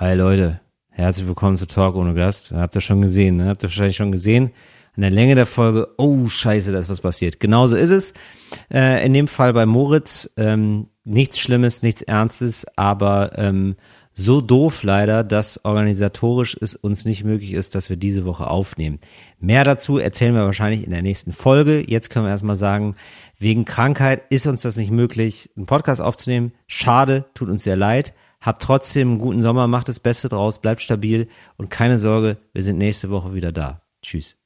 Hi Leute, herzlich willkommen zu Talk ohne Gast. Habt ihr schon gesehen, ne? Habt ihr wahrscheinlich schon gesehen. An der Länge der Folge, oh scheiße, da ist was passiert. Genauso ist es. Äh, in dem Fall bei Moritz, ähm, nichts Schlimmes, nichts Ernstes, aber ähm, so doof leider, dass organisatorisch es uns nicht möglich ist, dass wir diese Woche aufnehmen. Mehr dazu erzählen wir wahrscheinlich in der nächsten Folge. Jetzt können wir erstmal sagen, wegen Krankheit ist uns das nicht möglich, einen Podcast aufzunehmen. Schade, tut uns sehr leid. Habt trotzdem einen guten Sommer, macht das Beste draus, bleibt stabil und keine Sorge, wir sind nächste Woche wieder da. Tschüss.